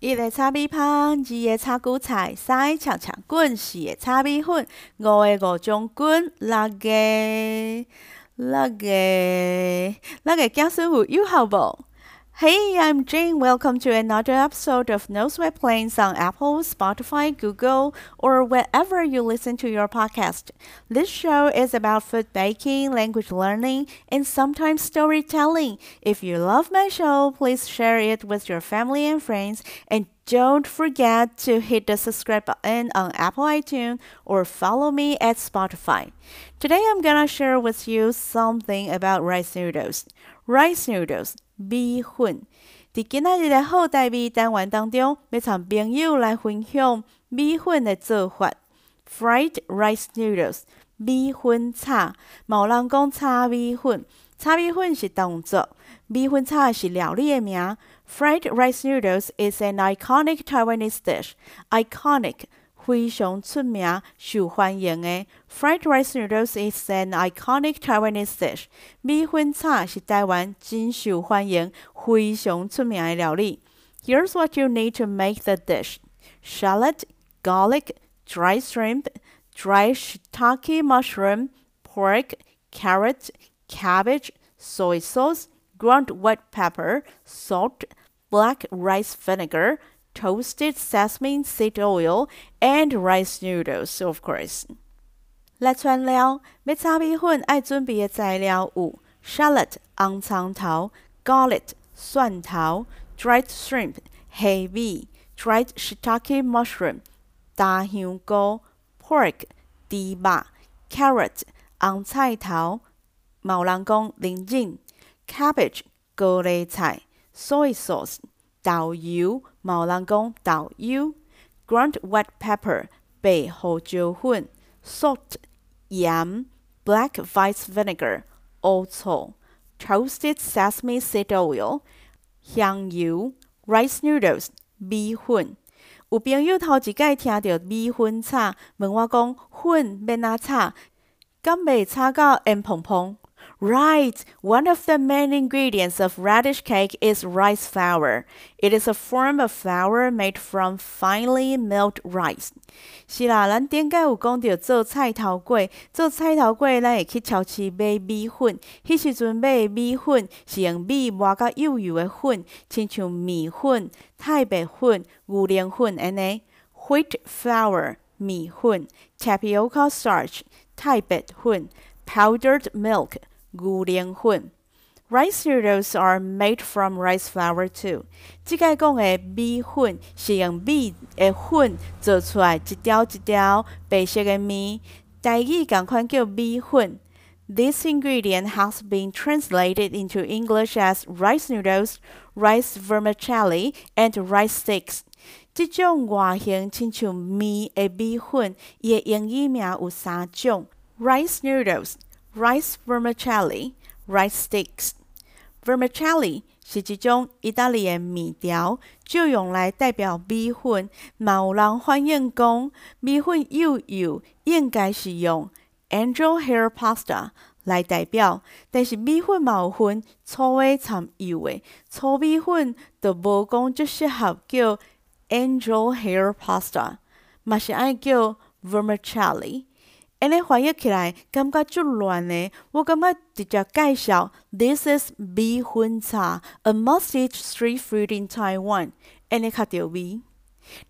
一个炒米饭，二个炒韭菜，三个恰恰滚，四个炒米粉，五个五种滚，六个六个六个姜师傅有好无？？Hey, I'm Jane. Welcome to another episode of No Sweat Plains on Apple, Spotify, Google, or wherever you listen to your podcast. This show is about food baking, language learning, and sometimes storytelling. If you love my show, please share it with your family and friends and don't forget to hit the subscribe button on Apple iTunes or follow me at Spotify. Today I'm gonna share with you something about rice noodles. Rice noodles 米粉。伫今仔日的好代米单元当中，要参朋友来分享米粉的做法。Fried rice noodles，米粉炒。某人讲炒米粉，炒米粉是动作，米粉炒是料理的名。Fried rice noodles is an iconic Taiwanese dish. Iconic 非常出名、受欢迎的 fried rice noodles is an iconic Taiwanese dish。米粉炒是台湾真受欢迎、非常出名的料理。Here's what you need to make the dish: shallot, garlic, dry shrimp, dry shiitake mushroom, pork, carrot, cabbage, soy sauce, ground white pepper, salt, black rice vinegar, toasted sesame seed oil, and rice noodles, of course. 来串料，要炒米粉爱准备的材料有：shallot 红葱头、garlic 蒜头、dried shrimp 黑米、dried shiitake mushroom 大香菇、pork 猪肉、carrot 红菜头、毛人讲零忍、cabbage 高丽菜、soy sauce 豆油、毛人讲豆油、ground white pepper 白胡椒粉、salt 盐、black vice vinegar 乌醋、toasted sesame seed oil 香油、rice noodles 米粉。有朋友头一摆听到米粉炒，问我讲粉要哪炒，敢袂炒到硬蓬蓬 ？Right, one of the main ingredients of radish cake is rice flour. It is a form of flour made from finely milled rice. 是啦，咱顶解有讲到做菜头粿，做菜头粿咱会去超市买米粉，迄时阵买米粉是用米磨甲幼幼的粉，亲像米粉、太白粉、牛奶粉安尼。Wheat flour 米粉，tapioca starch 太白粉，powdered milk 牛奶粉。Rice noodles are made from rice flour too。即个讲的米粉是用米的粉做出来，一条一条白色的面，台语共款叫米粉。This ingredient has been translated into English as rice noodles, rice vermicelli, and rice sticks。即种外形亲像面的米粉，伊的英语名有三种：rice noodles。 Rice vermicelli, rice sticks. Vermicelli 是一种意大利的面条，就用来代表米粉。嘛有人反映讲，米粉幼幼应该是用 angel hair pasta 来代表，但是米粉嘛有分粗的掺幼的，粗米粉就无讲就适合叫 angel hair pasta，嘛是爱叫 vermicelli。安尼翻译起来感觉足乱的，我感觉直接介绍，This is 米粉茶，a must-eat street food in Taiwan。安尼较对味。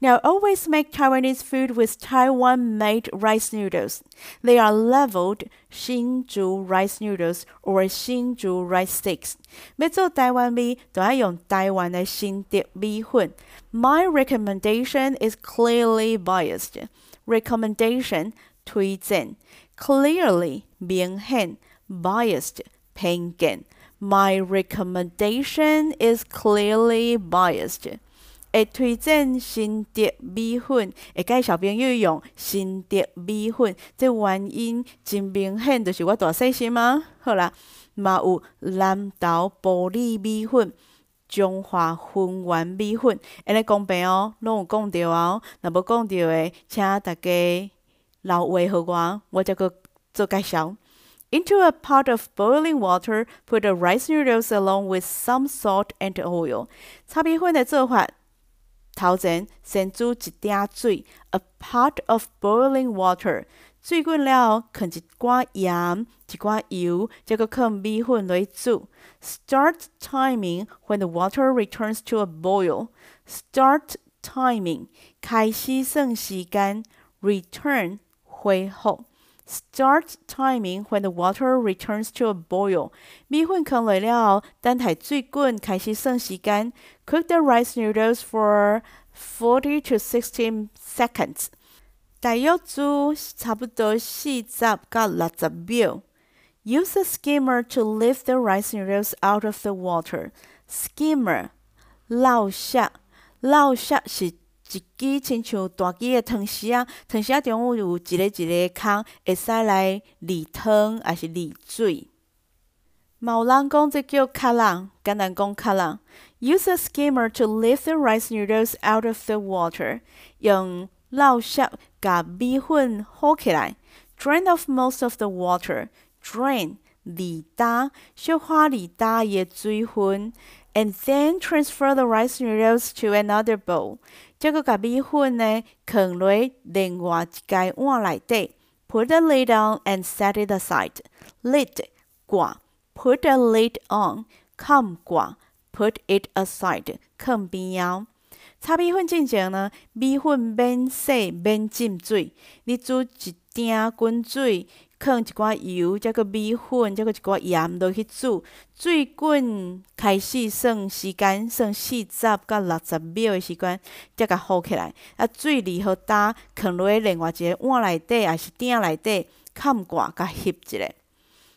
Now, always make Taiwanese food with Taiwan made rice noodles. They are leveled Hsinchu rice noodles or Hsinchu rice sticks. 要做台湾米，就要用台湾的新竹米粉。My recommendation is clearly biased. Recommendation 推荐，clearly 明显，biased 偏见。My recommendation is clearly biased。会推荐新竹米粉，会介绍朋友用新竹米粉，这原因真明显，就是我大细心啊？好啦，嘛有南投玻璃米粉、中华粉圆米粉，安尼讲白哦，拢有讲着哦。若无讲着的，请大家。老话和我，我这个做介绍。Into a pot of boiling water, put the rice noodles along with some salt and oil. 炒米粉的做法， 头前先煮一鼎水，a pot of boiling water。水滚了，放一寡盐、一寡油，再搁放米粉落去煮。Start timing when the water returns to a boil. Start timing 开始算时间，return 恢复。Start timing when the water returns to a boil. 米粉放落了，等待水滚，开始算时间。Cook the rice noodles for forty to sixty seconds. 大约煮差不多四十到六十秒。Use a skimmer to lift the rice noodles out of the water. Skimmer 漏勺，漏勺是一 一支亲像大支的汤匙啊，汤匙中有一个一个孔，会使来沥汤还是沥水。嘛有人讲这叫卡人，简单讲卡人。Use a skimmer to lift the rice noodles out of the water. 用漏勺甲米粉好起来。Drain off most of the water. Drain 沥干，小可沥干伊的水分。And then transfer the rice noodles to another bowl. 再搁甲米粉呢放落另外一间碗内底。Put a lid on and set it aside. Lid 挂，put the lid on 盖挂，put it aside 放边仔。炒米粉进前呢，米粉免洗免浸水。你煮一鼎滚水。放一寡油，再搁米粉，再搁一寡盐落去煮。水滚开始算时间，算四十到六十秒的时间，才甲好起来。啊，水离好干，放落另外一个碗内底，还是鼎内底，盖挂甲翕一下。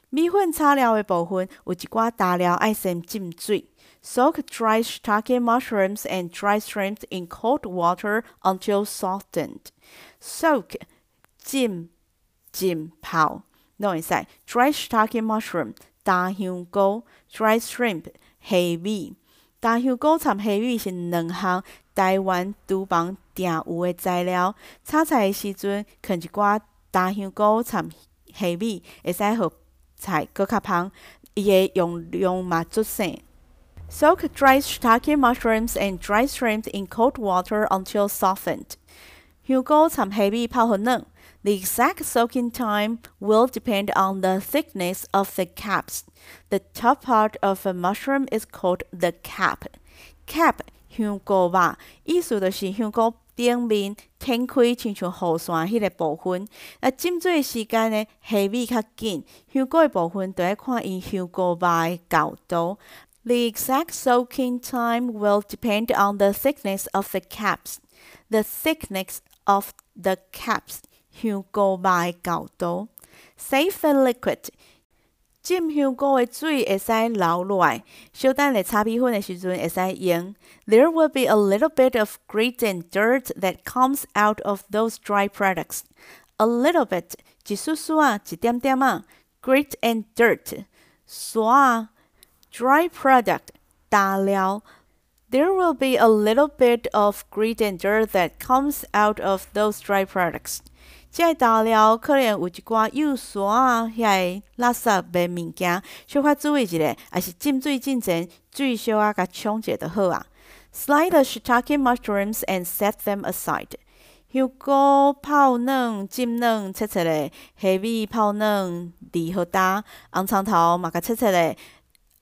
米粉炒了的部分，有一寡大料爱先浸水。Soak dry shiitake mushrooms and dry shrimp in cold water until softened. Soak 浸。浸泡，拢会使。Dry shiitake mushroom，大香菇；dry shrimp，虾米。大香菇掺虾米是两项台湾厨房定有的材料。炒菜的时阵，放一寡大香菇掺虾米，会使互菜搁较香。伊的用量嘛足省。Soak dry shiitake mushrooms and dry shrimp in cold water until softened。香菇掺虾米泡互软。The exact soaking time will depend on the thickness of the caps. The top part of a mushroom is called the cap. Cap 香菇吧，意思就是香菇顶面展开亲像雨伞迄个部分。那浸水时间呢，虾米较紧，香菇的部分就要看因香菇吧的角度。 The exact soaking time will depend on the thickness of the caps. The thickness of the caps 香菇肉的厚度，save the liquid。浸香菇的水会使流落来，小等咧炒米粉的时阵会使用。There will be a little bit of grit and dirt that comes out of those dry products. A little bit，一丝丝啊，一点点啊。Grit and dirt，沙啊。 Dry product，大料。There will be a little bit of grit and dirt that comes out of those dry products. 即个大料可能有一寡有沙啊，遐个垃圾的物件，小可注意一下，还是浸水进前水小啊，甲冲者就好啊。Slide the shiitake mushrooms and set them aside。香菇泡软、浸软、切切咧；虾米泡软、离好干；红葱头嘛，甲切切咧；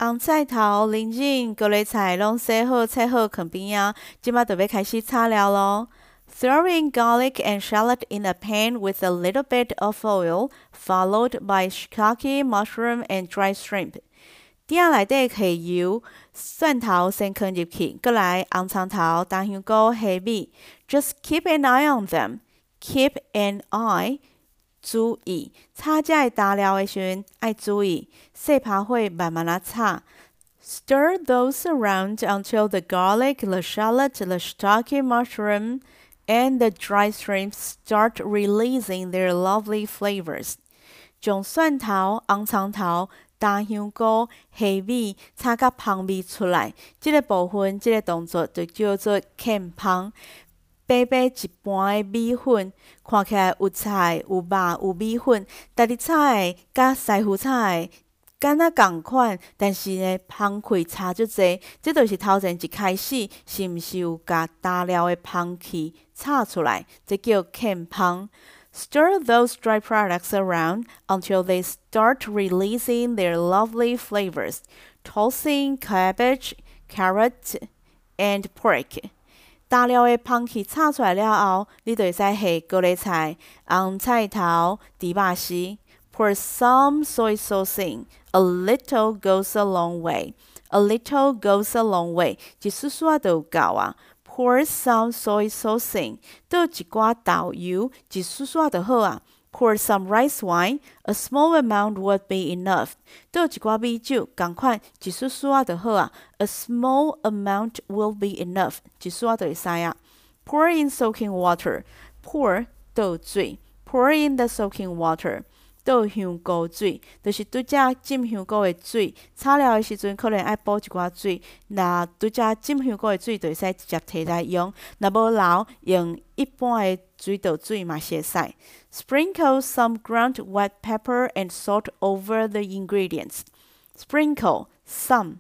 红菜头、零景、高丽菜拢洗好、切好，放边啊。即摆就要开始炒料咯。Throw in garlic and shallot in a pan with a little bit of oil, followed by shiitake, mushroom, and dried shrimp. 鼎内底下油，蒜头先放入去，过来红葱头、大香菇、虾米。Just keep an eye on them. Keep an eye. 注意，炒这大料的时阵爱注意，细拍火慢慢啊炒。Stir those around until the garlic, the shallot, the shiitake mushroom, and the dry shrimp start releasing their lovely flavors. 将蒜头、红葱头、大香菇、虾米炒到香味出来，这个部分、这个动作就叫做캠香。白白一盘的米粉，看起来有菜、有肉、有米粉，但你炒的甲师傅炒的敢若共款，但是呢，芳气差足济。即著是头前一开始是毋是有甲打了的芳气炒出来？即叫欠芳。Stir those dry products around until they start releasing their lovely flavors, tossing cabbage, carrot, and pork. 打了的香气炒出来了后，你就会使下高丽菜、红菜头、猪肉丝。Pour some soy sauce in. A little goes a long way. A little goes a long way. 一丝丝啊就够啊。Pour some soy sauce in. 倒一寡豆油，一丝丝就好啊。Pour some rice wine. A small amount would be enough. 倒一寡米酒，共款一丝丝啊就好啊。A small amount will be enough. 一丝啊就会使啊。Pour in soaking water. Pour 倒水。Pour in the soaking water. 倒香菇水，就是拄则浸香菇的水，炒料的时阵可能爱补一寡水。若拄则浸香菇的水，就会使直接摕来用。若无留，用一般的 水稻水嘛是会使。Sprinkle some ground white pepper and salt over the ingredients. Sprinkle some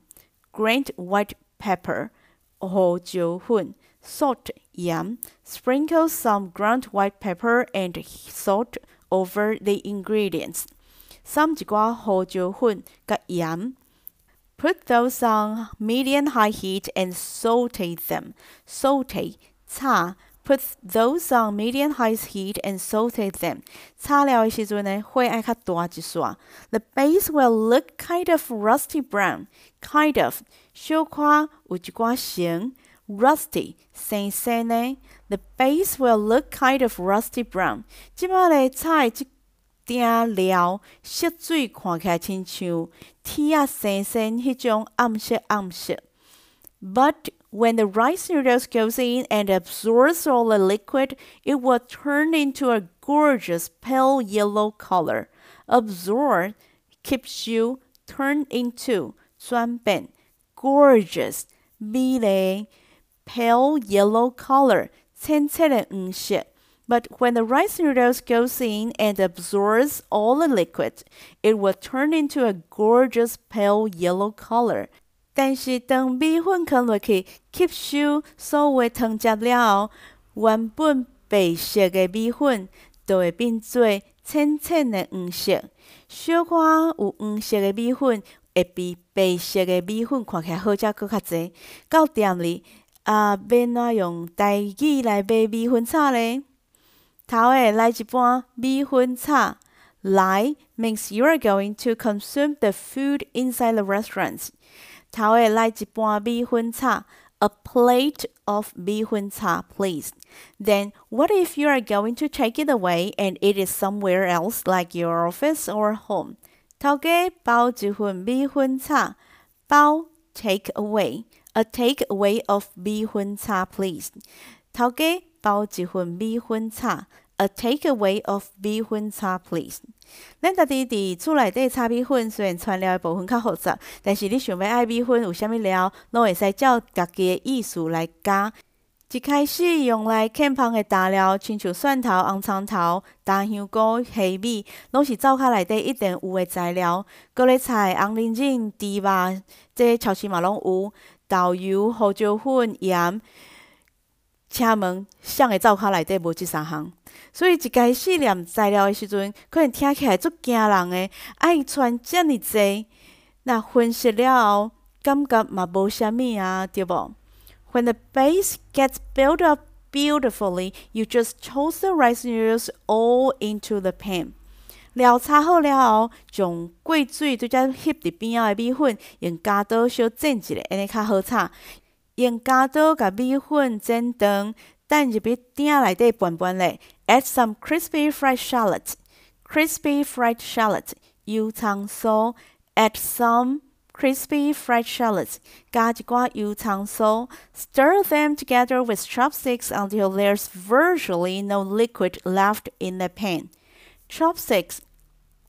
ground white pepper 胡椒粉，salt 盐。Sprinkle some ground white pepper and salt over the ingredients. Some 一寡胡椒粉甲盐。Put those on medium high heat and saute them. Saute 炒。 Put those on medium high heat and saute them. 炒了的时阵呢，火爱较大一撮。The base will look kind of rusty brown. Kind of 小可有一寡型。Rusty 生生呢。The base will look kind of rusty brown。即摆咧炒即鼎料色水看起来亲像铁啊生生迄种暗色暗色。But when the rice noodles goes in and absorbs all the liquid, it will turn into a gorgeous pale yellow color. Absorb keeps you turn into 转变 gorgeous 美丽 pale yellow color 浅浅的黄色。But when the rice noodles goes in and absorbs all the liquid, it will turn into a gorgeous pale yellow color. 但是当米粉放落去吸收所有汤汁了后，原本白色的米粉就会变做浅浅的黄色。小可有黄色的米粉会比白色的米粉看起来好食佫较济。到店里。啊，免怎用台语来买米粉炒咧？头诶，来一盘米粉炒。来 means you are going to consume the food inside the restaurant. 头诶，来一盘米粉炒。A plate of 米粉炒, please. Then, what if you are going to take it away and eat it somewhere else, like your office or home? 头家包一份米粉炒，包 take away。A takeaway of 米粉炒，please。头家包一份米粉炒。 A takeaway of 米粉炒，please。咱家己伫厝内底炒米粉，虽然材料的部分较复杂，但是你想要爱米粉有啥物料，拢会使照家己的意思来加。一开始用来欠芳的大料，亲像蒜头、红葱头、大香菇、虾米，拢是灶骹内底一定有的材料。高丽菜、红莲仁、猪肉，这超市嘛拢有。豆油、胡椒粉、盐，请问谁的灶骹内底无即三项？所以一开始念材料的时阵，可能听起来足惊人的，爱穿遮尔济，那分析了后，感觉嘛无啥物啊，对无？When the base gets built up beautifully, you just toss the rice noodles all into the pan. 料炒好了后，将过水拄则翕伫边仔的米粉，用加刀小剪一下，安尼较好炒。用加刀甲米粉剪长，等入去鼎内底拌拌咧。Add some crispy fried shallot, crispy fried shallot，油葱酥。Add some crispy fried shallots，加一寡油葱酥。Stir them together with chopsticks until there's virtually no liquid left in the pan. Chopsticks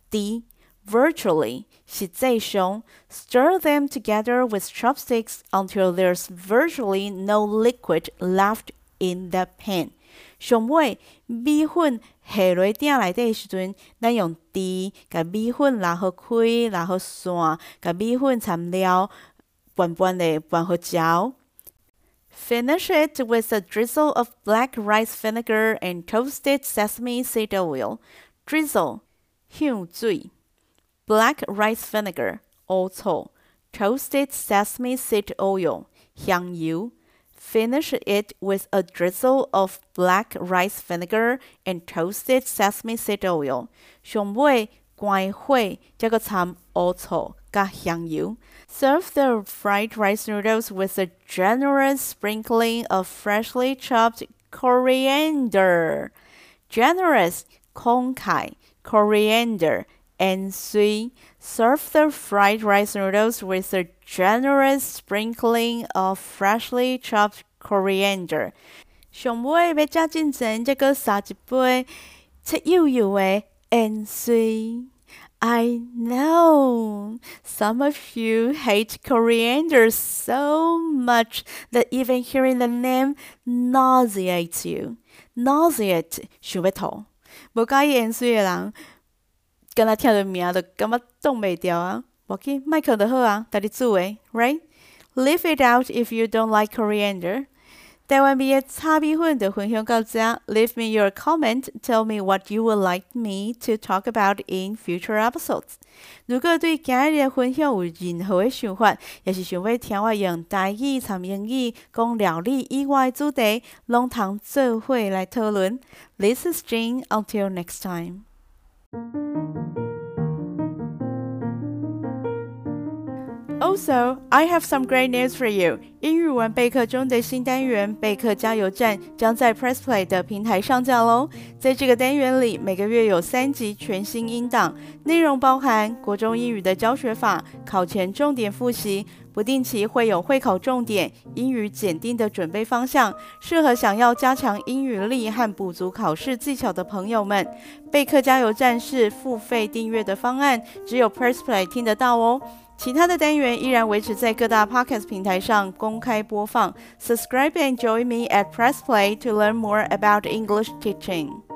D virtually 实际上 stir them together with chopsticks until there's virtually no liquid left in the pan. 上尾米粉下落鼎内底时阵，咱用箸甲米粉拉好开，拉好散，甲米粉掺料，拌拌的拌好焦。Finish it with a drizzle of black rice vinegar and toasted sesame seed oil. Drizzle 香水 ，black rice vinegar 乌醋，toasted sesame seed oil 香油。Finish it with a drizzle of black rice vinegar and toasted sesame seed oil。上尾关火，再个掺乌醋加香油。Serve the fried rice noodles with a generous sprinkling of freshly chopped coriander. Generous 慷慨，coriander 盐水。Serve the fried rice noodles with a generous sprinkling of freshly chopped coriander。上尾要加进前，再搁撒一杯切幼幼的盐水。I know some of you hate coriander so much that even hearing the name nauseates you. Nauseate 想要吐，无介意盐水的人。 敢若听着名就感觉挡袂牢啊！无紧，麦克就好啊，家己煮诶，right？Leave it out if you don't like coriander。台湾味的炒米粉就分享到这。Leave me your comment. Tell me what you would like me to talk about in future episodes. 如果对今日的分享有任何的想法，也是想要听我用台语、参英语讲料理以外的主题，拢通做伙来讨论。This is Jane. Until next time. Thank you. Also, I have some great news for you. 英语文备课中的新单元“备课加油站”将在 Press Play 的平台上架喽。在这个单元里，每个月有三集全新音档，内容包含国中英语的教学法、考前重点复习，不定期会有会考重点、英语检定的准备方向，适合想要加强英语力和补足考试技巧的朋友们。备课加油站是付费订阅的方案，只有 Press Play 听得到哦。其他的单元依然维持在各大 podcast 平台上公开播放。Subscribe and join me at Press Play to learn more about English teaching.